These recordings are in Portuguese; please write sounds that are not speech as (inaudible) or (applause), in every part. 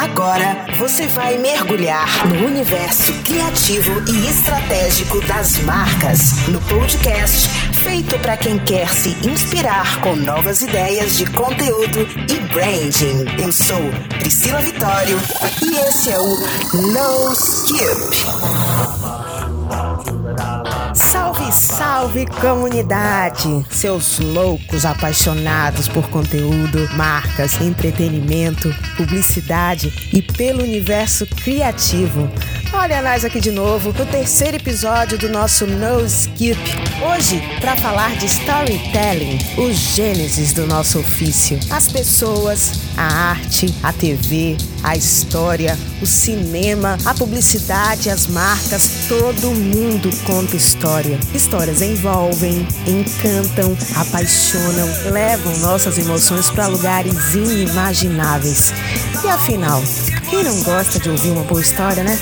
Agora você vai mergulhar no universo criativo e estratégico das marcas no podcast feito para quem quer se inspirar com novas ideias de conteúdo e branding. Eu sou Priscila Vitório e esse é o No Skip. Salve, salve comunidade! Seus loucos apaixonados por conteúdo, marcas, entretenimento, publicidade e pelo universo criativo. Olha nós aqui de novo no terceiro episódio do nosso No Skip. Hoje, para falar de storytelling, os gênesis do nosso ofício. As pessoas, a arte, a TV, a história, o cinema, a publicidade, as marcas, todo mundo conta história. Histórias envolvem, encantam, apaixonam, levam nossas emoções para lugares inimagináveis. E afinal, quem não gosta de ouvir uma boa história, né?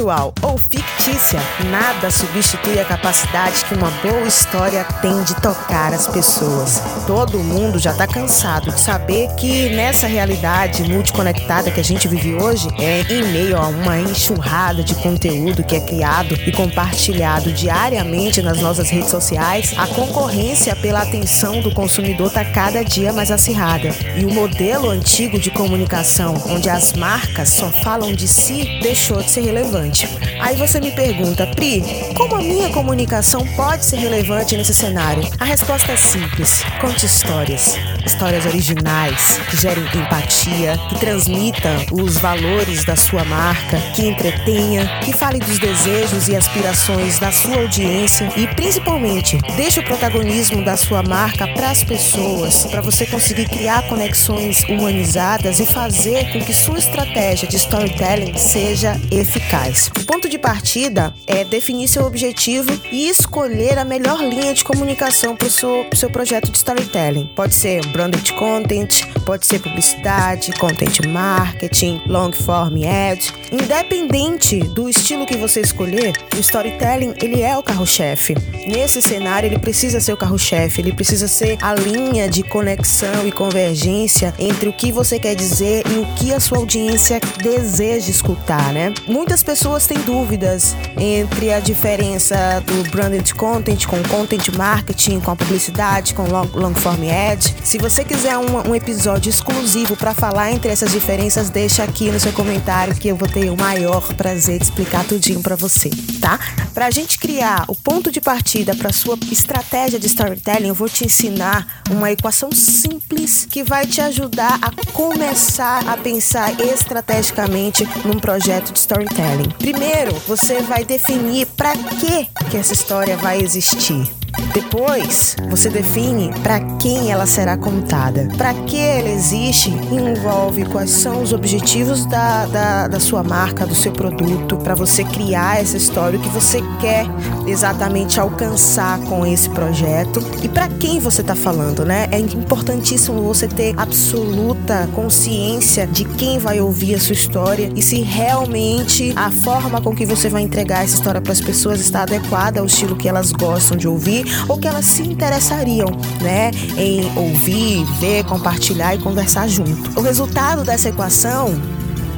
Factual ou fictícia, nada substitui a capacidade que uma boa história tem de tocar as pessoas. Todo mundo já está cansado de saber que nessa realidade multiconectada que a gente vive hoje, é em meio a uma enxurrada de conteúdo que é criado e compartilhado diariamente nas nossas redes sociais, a concorrência pela atenção do consumidor está cada dia mais acirrada. E o modelo antigo de comunicação, onde as marcas só falam de si, deixou de ser relevante relevante. Aí você me pergunta, Pri, como a minha comunicação pode ser relevante nesse cenário? A resposta é simples: conte histórias. Histórias originais, que gerem empatia, que transmitam os valores da sua marca, que entretenha, que fale dos desejos e aspirações da sua audiência e principalmente deixe o protagonismo da sua marca para as pessoas, para você conseguir criar conexões humanizadas e fazer com que sua estratégia de storytelling seja eficaz O ponto de partida é definir seu objetivo e escolher a melhor linha de comunicação para o seu, seu projeto de storytelling. Pode ser branded content, pode ser publicidade, content marketing, long form ad. Independente do estilo que você escolher, o storytelling ele é o carro-chefe. Nesse cenário ele precisa ser o carro-chefe, ele precisa ser a linha de conexão e convergência entre o que você quer dizer e o que a sua audiência deseja escutar, né? Muitas Muitas pessoas têm dúvidas entre a diferença do branded content com content marketing, com a publicidade, com long, long form ad. Se você quiser um, um episódio exclusivo para falar entre essas diferenças, deixa aqui no seu comentário que eu vou ter o maior prazer de explicar tudinho para você, tá? Para a gente criar o ponto de partida para sua estratégia de storytelling, eu vou te ensinar uma equação simples que vai te ajudar a começar a pensar estrategicamente num projeto de storytelling storytelling. Primeiro, você vai definir para que que essa história vai existir. Depois, você define para quem ela será contada. Para que ela existe envolve quais são os objetivos da, da, da sua marca, do seu produto, para você criar essa história, o que você quer exatamente alcançar com esse projeto e para quem você está falando, né? É importantíssimo você ter absoluta consciência de quem vai ouvir a sua história e se realmente a forma com que você vai entregar essa história para as pessoas está adequada ao estilo que elas gostam de ouvir ou que elas se interessariam, né, em ouvir, ver, compartilhar e conversar junto. O resultado dessa equação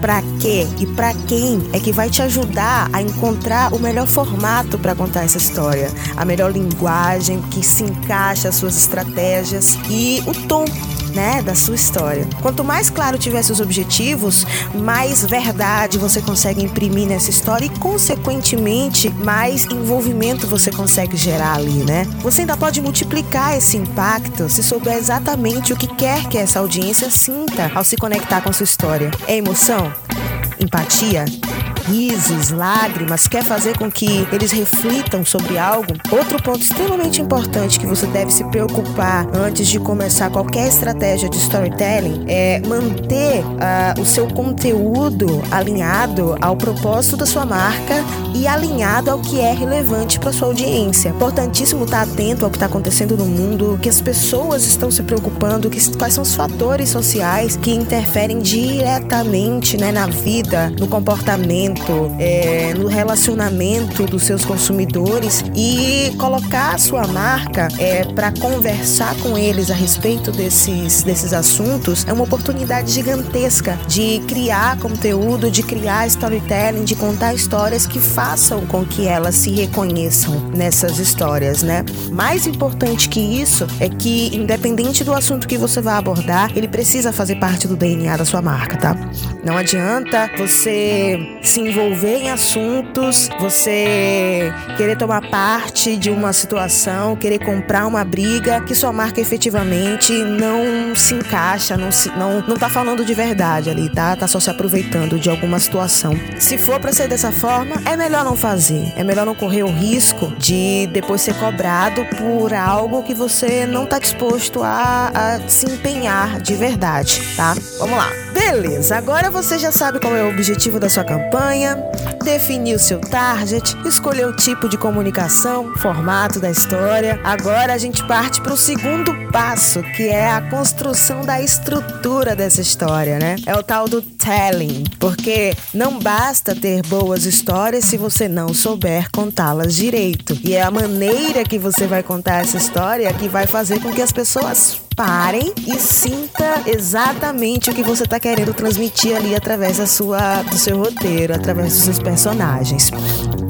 para quê e para quem é que vai te ajudar a encontrar o melhor formato para contar essa história, a melhor linguagem que se encaixa às suas estratégias e o tom né, da sua história. Quanto mais claro tiver seus objetivos, mais verdade você consegue imprimir nessa história e, consequentemente, mais envolvimento você consegue gerar ali, né? Você ainda pode multiplicar esse impacto se souber exatamente o que quer que essa audiência sinta ao se conectar com sua história. É emoção? Empatia? Risos, lágrimas, quer fazer com que eles reflitam sobre algo, outro ponto extremamente importante que você deve se preocupar antes de começar qualquer estratégia de storytelling é manter uh, o seu conteúdo alinhado ao propósito da sua marca e alinhado ao que é relevante para sua audiência. Importantíssimo estar atento ao que está acontecendo no mundo, que as pessoas estão se preocupando, que, quais são os fatores sociais que interferem diretamente né, na vida, no comportamento é, no relacionamento dos seus consumidores e colocar a sua marca é, para conversar com eles a respeito desses, desses assuntos é uma oportunidade gigantesca de criar conteúdo, de criar storytelling, de contar histórias que façam com que elas se reconheçam nessas histórias, né? Mais importante que isso é que, independente do assunto que você vai abordar, ele precisa fazer parte do DNA da sua marca, tá? Não adianta você se envolver em assuntos, você querer tomar parte de uma situação, querer comprar uma briga que sua marca efetivamente não se encaixa, não se, não, não tá falando de verdade ali, tá? Tá só se aproveitando de alguma situação. Se for para ser dessa forma, é melhor não fazer. É melhor não correr o risco de depois ser cobrado por algo que você não tá disposto a, a se empenhar de verdade, tá? Vamos lá. Beleza, agora você já sabe qual é o objetivo da sua campanha, definiu seu target, escolheu o tipo de comunicação, formato da história. Agora a gente parte para o segundo passo, que é a construção da estrutura dessa história, né? É o tal do telling, porque não basta ter boas histórias se você não souber contá-las direito. E é a maneira que você vai contar essa história que vai fazer com que as pessoas parem e sinta exatamente o que você está querendo transmitir ali através da sua, do seu roteiro, através dos seus personagens.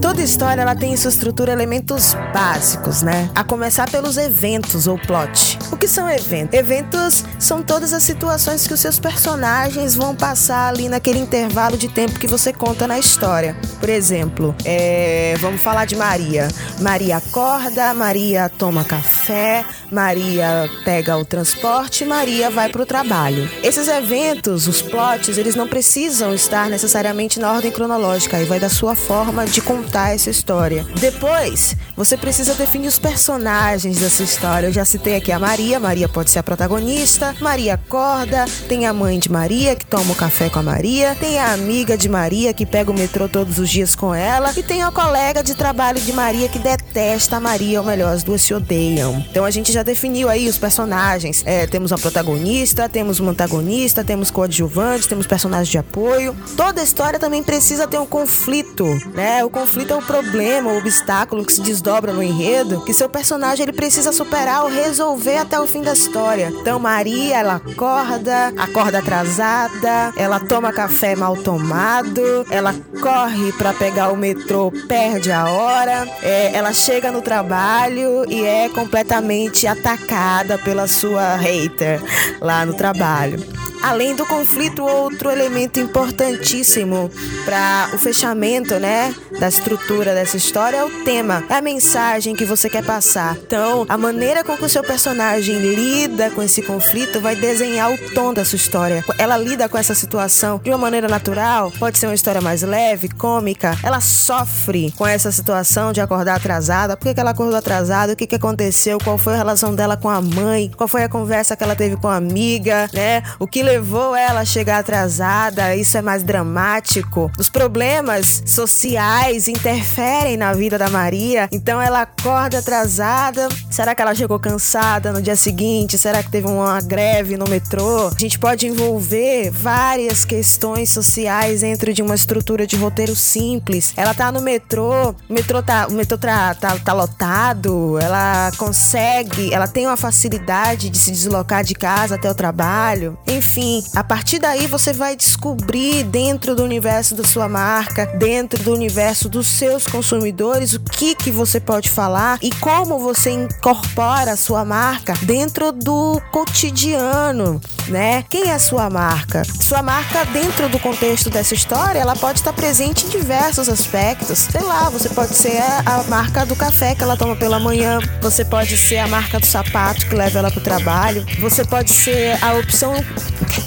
Toda história ela tem em sua estrutura elementos básicos, né? A começar pelos eventos ou plot. O que são eventos? Eventos são todas as situações que os seus personagens vão passar ali naquele intervalo de tempo que você conta na história. Por exemplo, é, vamos falar de Maria. Maria acorda, Maria toma café, Maria pega o transporte, Maria vai para o trabalho. Esses eventos, os plots, eles não precisam estar necessariamente na ordem cronológica, aí vai da sua forma de contar essa história. Depois, você precisa definir os personagens dessa história. Eu já citei aqui a Maria, Maria pode ser a protagonista. Maria acorda, tem a mãe de Maria que toma o café com a Maria, tem a amiga de Maria que pega o metrô todos os dias com ela e tem a colega de trabalho de Maria que detesta a Maria, ou melhor, as duas se odeiam. Então a gente já definiu aí os personagens. É, temos uma protagonista, temos um antagonista, temos coadjuvantes, temos personagens de apoio. Toda história também precisa ter um conflito, né? O conflito é o problema, o obstáculo que se desdobra no enredo, que seu personagem ele precisa superar ou resolver até o fim da história. Então Maria, ela acorda, acorda atrasada, ela toma café mal tomado, ela corre para pegar o metrô, perde a hora, é, ela chega no trabalho e é completamente atacada pela sua hater lá no trabalho. Além do conflito, outro elemento importantíssimo para o fechamento, né, da estrutura dessa história é o tema, é a mensagem que você quer passar. Então, a maneira com que o seu personagem lida com esse conflito vai desenhar o tom da sua história. Ela lida com essa situação de uma maneira natural, pode ser uma história mais leve, cômica. Ela sofre com essa situação de acordar atrasada. Por que, ela acordou atrasada? O que, que aconteceu? Qual foi a relação dela com a mãe? Qual foi a conversa que ela teve com a amiga, né? O que levou ela a chegar atrasada, isso é mais dramático. Os problemas sociais interferem na vida da Maria, então ela acorda atrasada. Será que ela chegou cansada no dia seguinte? Será que teve uma greve no metrô? A gente pode envolver várias questões sociais dentro de uma estrutura de roteiro simples. Ela tá no metrô, o metrô tá, o metrô tá, tá, tá lotado, ela consegue, ela tem uma facilidade de se deslocar de casa até o trabalho. Enfim, enfim, a partir daí você vai descobrir dentro do universo da sua marca, dentro do universo dos seus consumidores, o que que você pode falar e como você incorpora a sua marca dentro do cotidiano, né? Quem é a sua marca? Sua marca dentro do contexto dessa história, ela pode estar presente em diversos aspectos. Sei lá, você pode ser a marca do café que ela toma pela manhã, você pode ser a marca do sapato que leva ela para o trabalho, você pode ser a opção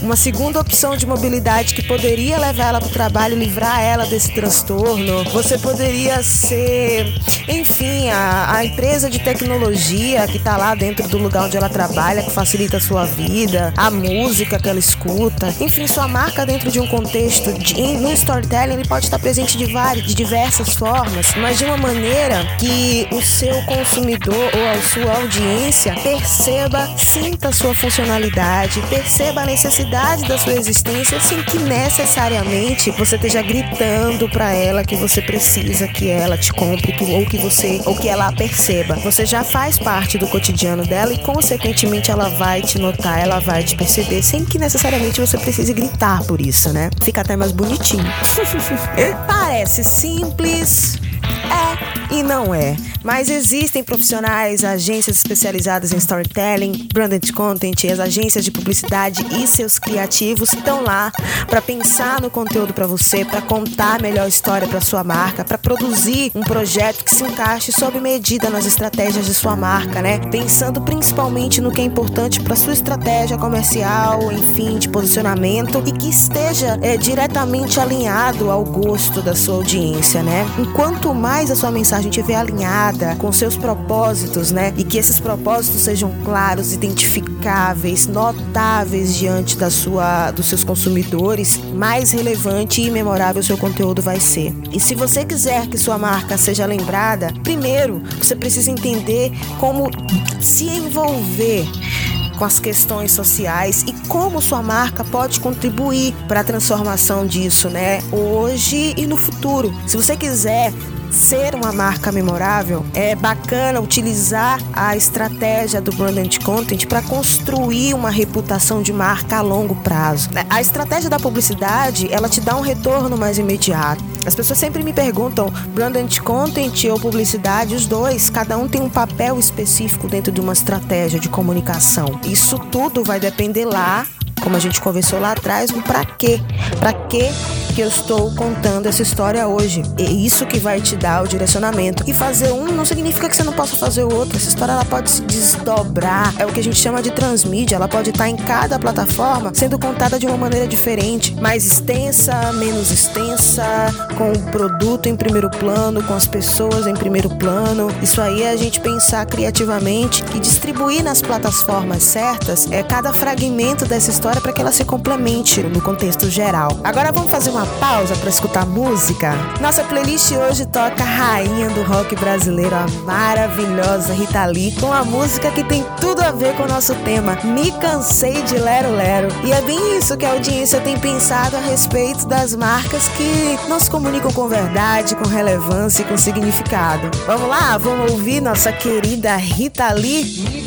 uma segunda opção de mobilidade que poderia levar ela para o trabalho, livrar ela desse transtorno. Você poderia ser, enfim, a, a empresa de tecnologia que está lá dentro do lugar onde ela trabalha, que facilita a sua vida, a música que ela escuta. Enfim, sua marca dentro de um contexto, de, no storytelling, ele pode estar presente de várias, de diversas formas, mas de uma maneira que o seu consumidor ou a sua audiência perceba, sinta a sua funcionalidade, perceba a necessidade da sua existência sem que necessariamente você esteja gritando para ela que você precisa que ela te compre ou que você ou que ela perceba. Você já faz parte do cotidiano dela e consequentemente ela vai te notar, ela vai te perceber sem que necessariamente você precise gritar por isso, né? Fica até mais bonitinho. (laughs) Parece simples, é e não é. Mas existem profissionais, agências especializadas em storytelling, branded content, as agências de publicidade e seus criativos estão lá para pensar no conteúdo para você, para contar a melhor história para sua marca, para produzir um projeto que se encaixe sob medida nas estratégias de sua marca, né? Pensando principalmente no que é importante para sua estratégia comercial, enfim, de posicionamento e que esteja é, diretamente alinhado ao gosto da sua audiência, né? Enquanto mais a sua mensagem estiver alinhada com seus propósitos, né? E que esses propósitos sejam claros, identificáveis, notáveis diante da sua, dos seus consumidores, mais relevante e memorável seu conteúdo vai ser. E se você quiser que sua marca seja lembrada, primeiro você precisa entender como se envolver com as questões sociais e como sua marca pode contribuir para a transformação disso, né? Hoje e no futuro. Se você quiser ser uma marca memorável, é bacana utilizar a estratégia do branded content para construir uma reputação de marca a longo prazo. A estratégia da publicidade, ela te dá um retorno mais imediato. As pessoas sempre me perguntam, branded content ou publicidade, os dois, cada um tem um papel específico dentro de uma estratégia de comunicação. Isso tudo vai depender lá como a gente conversou lá atrás, um para quê? Para quê que eu estou contando essa história hoje? É isso que vai te dar o direcionamento. E fazer um não significa que você não possa fazer o outro. Essa história ela pode se desdobrar. É o que a gente chama de transmídia. Ela pode estar em cada plataforma sendo contada de uma maneira diferente, mais extensa, menos extensa, com o produto em primeiro plano, com as pessoas em primeiro plano. Isso aí é a gente pensar criativamente e distribuir nas plataformas certas é cada fragmento dessa história história para que ela se complemente no contexto geral. Agora vamos fazer uma pausa para escutar música? Nossa playlist hoje toca a rainha do rock brasileiro, a maravilhosa Rita Lee, com a música que tem tudo a ver com o nosso tema, Me Cansei de Lero Lero. E é bem isso que a audiência tem pensado a respeito das marcas que não se comunicam com verdade, com relevância e com significado. Vamos lá, vamos ouvir nossa querida Rita Lee?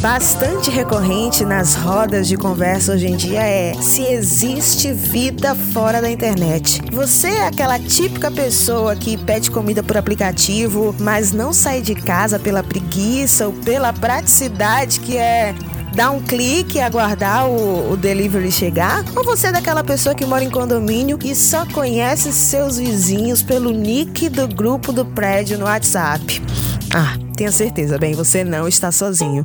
Bastante recorrente nas rodas de conversa hoje em dia é se existe vida fora da internet. Você é aquela típica pessoa que pede comida por aplicativo, mas não sai de casa pela preguiça ou pela praticidade que é dar um clique e aguardar o, o delivery chegar? Ou você é daquela pessoa que mora em condomínio e só conhece seus vizinhos pelo nick do grupo do prédio no WhatsApp? Ah, tenha certeza, bem, você não está sozinho.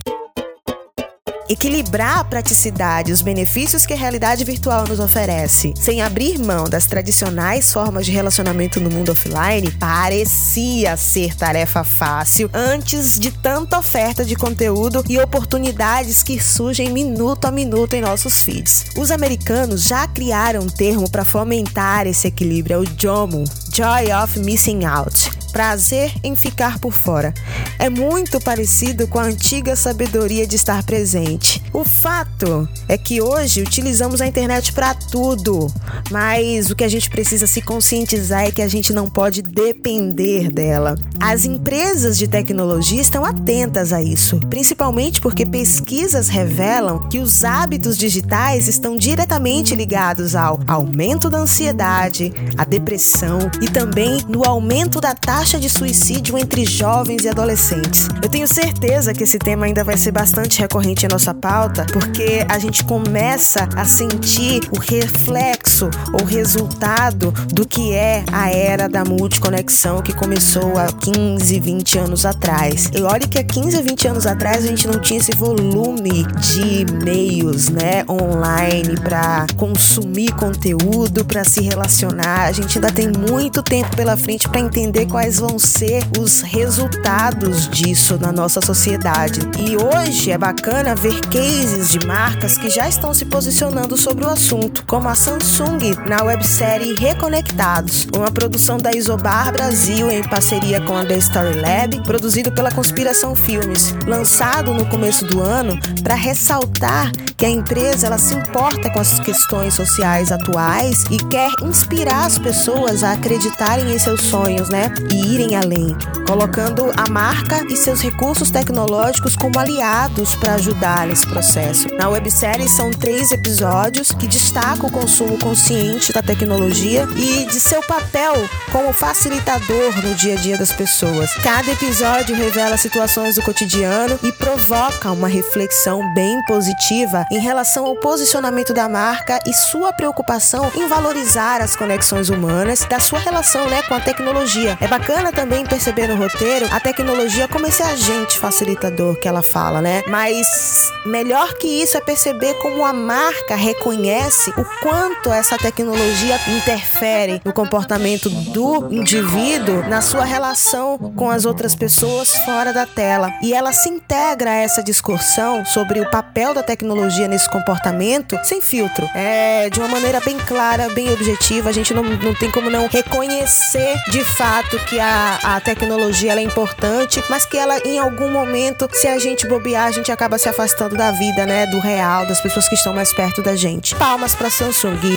Equilibrar a praticidade e os benefícios que a realidade virtual nos oferece, sem abrir mão das tradicionais formas de relacionamento no mundo offline, parecia ser tarefa fácil antes de tanta oferta de conteúdo e oportunidades que surgem minuto a minuto em nossos feeds. Os americanos já criaram um termo para fomentar esse equilíbrio, é o JOMO, Joy of Missing Out prazer em ficar por fora. É muito parecido com a antiga sabedoria de estar presente. O fato é que hoje utilizamos a internet para tudo, mas o que a gente precisa se conscientizar é que a gente não pode depender dela. As empresas de tecnologia estão atentas a isso, principalmente porque pesquisas revelam que os hábitos digitais estão diretamente ligados ao aumento da ansiedade, à depressão e também no aumento da taxa de suicídio entre jovens e adolescentes. Eu tenho certeza que esse tema ainda vai ser bastante recorrente em nossa pauta, porque a gente começa a sentir o reflexo ou resultado do que é a era da multiconexão que começou há 15, 20 anos atrás. E olha que há 15, 20 anos atrás a gente não tinha esse volume de meios, né, online para consumir conteúdo, para se relacionar. A gente ainda tem muito tempo pela frente para entender quais vão ser os resultados disso na nossa sociedade. E hoje é bacana ver cases de marcas que já estão se posicionando sobre o assunto, como a Samsung na websérie Reconectados, uma produção da Isobar Brasil em parceria com a The Story Lab, produzido pela Conspiração Filmes, lançado no começo do ano para ressaltar que a empresa ela se importa com as questões sociais atuais e quer inspirar as pessoas a acreditarem em seus sonhos, né? E irem além, colocando a marca e seus recursos tecnológicos como aliados para ajudar nesse processo. Na websérie são três episódios que destacam o consumo consciente da tecnologia e de seu papel como facilitador no dia a dia das pessoas. Cada episódio revela situações do cotidiano e provoca uma reflexão bem positiva em relação ao posicionamento da marca e sua preocupação em valorizar as conexões humanas da sua relação né, com a tecnologia. É bacana também perceber no roteiro a tecnologia como esse agente facilitador que ela fala, né? Mas melhor que isso é perceber como a marca reconhece o quanto essa tecnologia interfere no comportamento do indivíduo na sua relação com as outras pessoas fora da tela. E ela se integra a essa discussão sobre o papel da tecnologia nesse comportamento sem filtro. É de uma maneira bem clara, bem objetiva. A gente não, não tem como não reconhecer de fato que a, a tecnologia é importante, mas que ela em algum momento, se a gente bobear, a gente acaba se afastando da vida, né? Do real, das pessoas que estão mais perto da gente. Palmas para Samsung.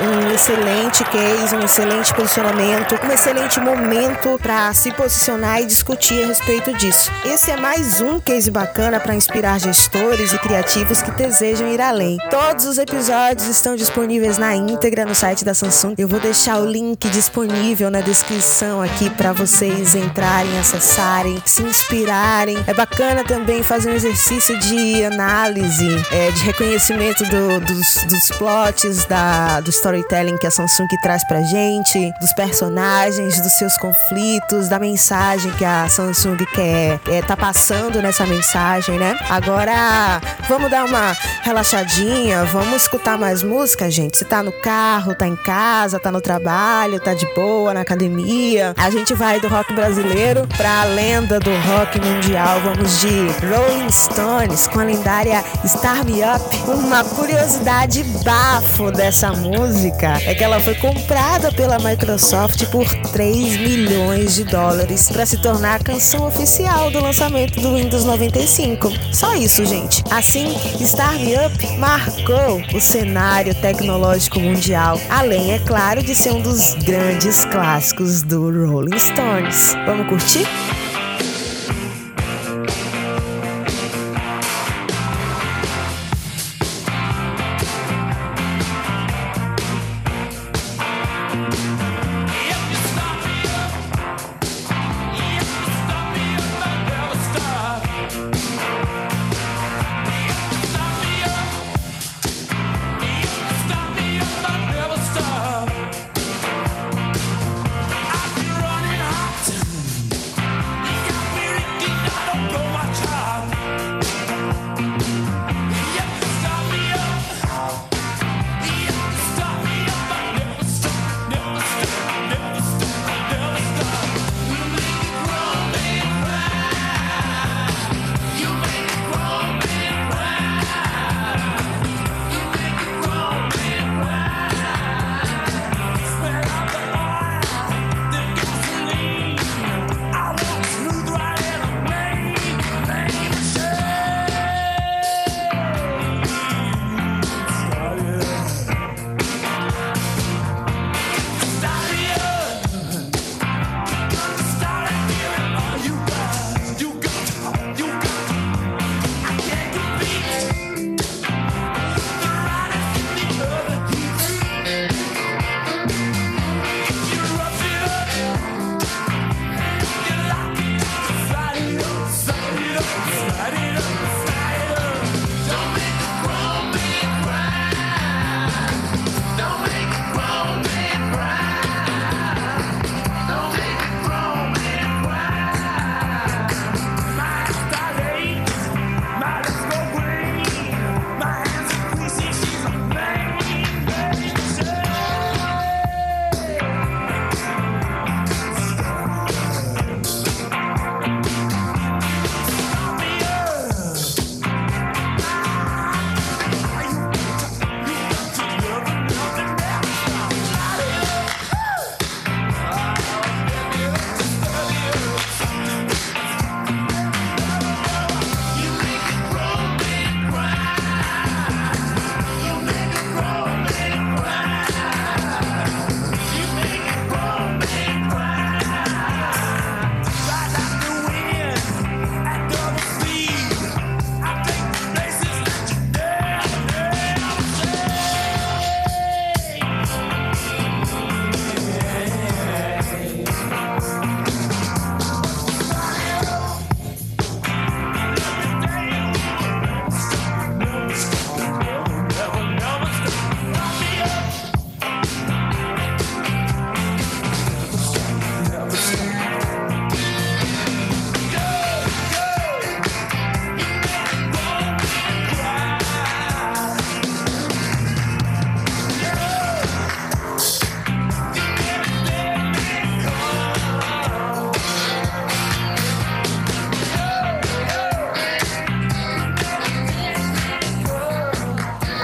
Um excelente case, um excelente posicionamento, um excelente momento para se posicionar e discutir a respeito disso. Esse é mais um case bacana para inspirar gestores e criativos que desejam ir além. Todos os episódios estão disponíveis na íntegra no site da Samsung. Eu vou deixar o link disponível na descrição aqui para vocês entrarem, acessarem, se inspirarem. É bacana também fazer um exercício de análise, é, de reconhecimento do, dos, dos plots, da, do storytelling que a Samsung traz pra gente, dos personagens, dos seus conflitos, da mensagem que a Samsung quer é, tá passando nessa mensagem, né? Agora, vamos dar uma relaxadinha, vamos escutar mais música, gente. Se tá no carro, tá em casa, tá no trabalho, tá de boa, na academia. A gente vai do rock brasileiro pra lenda do rock mundial. Vamos de Rolling Stones com a lendária Star Me Up. Uma curiosidade bafo dessa música é que ela foi comprada pela Microsoft por 3 milhões de dólares para se tornar a canção oficial do lançamento do Windows 95. Só isso, gente. Assim, Star Me Up marcou o cenário tecnológico mundial, além, é claro, de ser um dos grandes clássicos do Rolling Stones. Vamos curtir?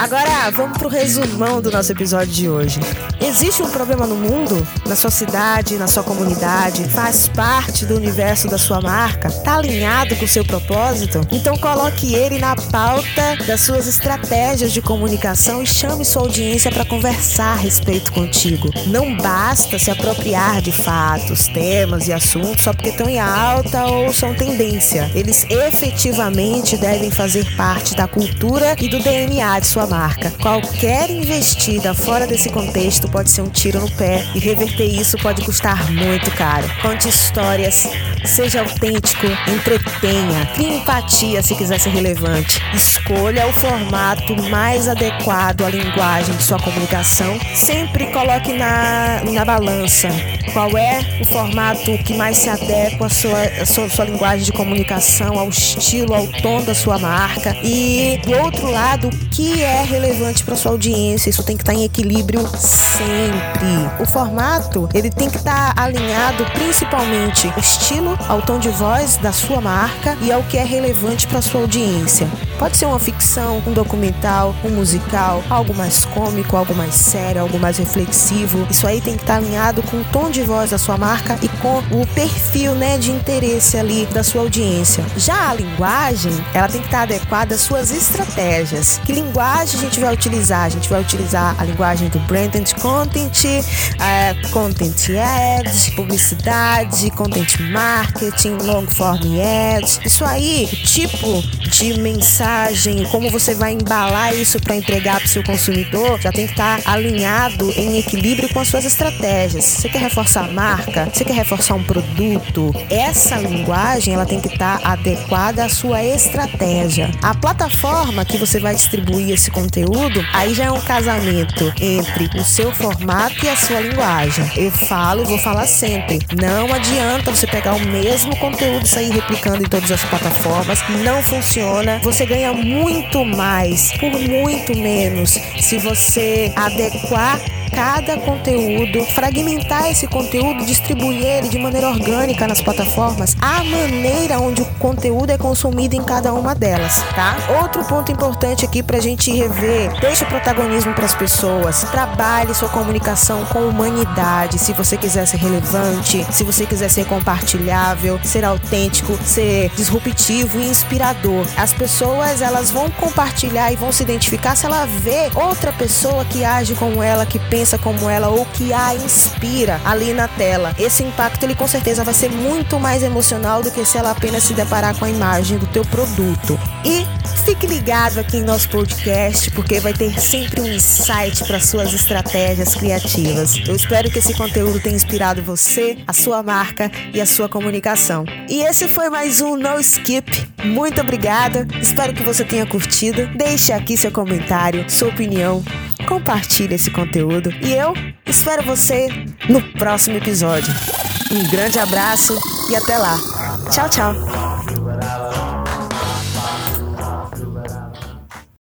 Agora vamos pro resumão do nosso episódio de hoje. Existe um problema no mundo, na sua cidade, na sua comunidade, faz parte do universo da sua marca, tá alinhado com o seu propósito? Então coloque ele na pauta das suas estratégias de comunicação e chame sua audiência para conversar a respeito contigo. Não basta se apropriar de fatos, temas e assuntos só porque estão em alta ou são tendência. Eles efetivamente devem fazer parte da cultura e do DNA de sua marca. Qualquer investida fora desse contexto pode ser um tiro no pé e reverter isso pode custar muito caro. Conte histórias, seja autêntico, entretenha, crie empatia se quiser ser relevante. Escolha o formato mais adequado à linguagem de sua comunicação. Sempre coloque na, na balança qual é o formato que mais se adequa à sua, à sua, à sua linguagem de comunicação, ao estilo, ao tom da sua marca. E do outro lado, o que é relevante para sua audiência. Isso tem que estar em equilíbrio sempre. O formato, ele tem que estar alinhado principalmente ao estilo, ao tom de voz da sua marca e ao que é relevante para sua audiência. Pode ser uma ficção, um documental, um musical, algo mais cômico, algo mais sério, algo mais reflexivo. Isso aí tem que estar alinhado com o tom de voz da sua marca e com o perfil, né, de interesse ali da sua audiência. Já a linguagem, ela tem que estar adequada às suas estratégias. Que linguagem a gente vai utilizar? A gente vai utilizar a linguagem do branded content, uh, content ads, publicidade, content marketing, long form ads. Isso aí, o tipo de mensagem, como você vai embalar isso para entregar para o seu consumidor, já tem que estar alinhado em equilíbrio com as suas estratégias. Você quer reforçar a marca? Você quer reforçar um produto? Essa linguagem ela tem que estar adequada à sua estratégia. A plataforma que você vai distribuir esse conteúdo, aí já é um casamento entre o seu formato e a sua linguagem. Eu falo e vou falar sempre. Não adianta você pegar o mesmo conteúdo e sair replicando em todas as plataformas. Não funciona. Você ganha muito mais por muito menos se você adequar cada conteúdo, fragmentar esse conteúdo, distribuir ele de maneira orgânica nas plataformas, a maneira onde o conteúdo é consumido em cada uma delas, tá? Outro ponto importante aqui pra gente rever, deixe o protagonismo para as pessoas, trabalhe sua comunicação com humanidade, se você quiser ser relevante, se você quiser ser compartilhável, ser autêntico, ser disruptivo e inspirador. As pessoas, elas vão compartilhar e vão se identificar se ela vê outra pessoa que age como ela, que pensa pensa como ela ou que a inspira ali na tela. Esse impacto ele com certeza vai ser muito mais emocional do que se ela apenas se deparar com a imagem do teu produto. E fique ligado aqui em nosso podcast porque vai ter sempre um insight para suas estratégias criativas. Eu espero que esse conteúdo tenha inspirado você, a sua marca e a sua comunicação. E esse foi mais um No Skip. Muito obrigada. Espero que você tenha curtido. Deixe aqui seu comentário, sua opinião compartilhe esse conteúdo e eu espero você no próximo episódio. Um grande abraço e até lá. Tchau, tchau.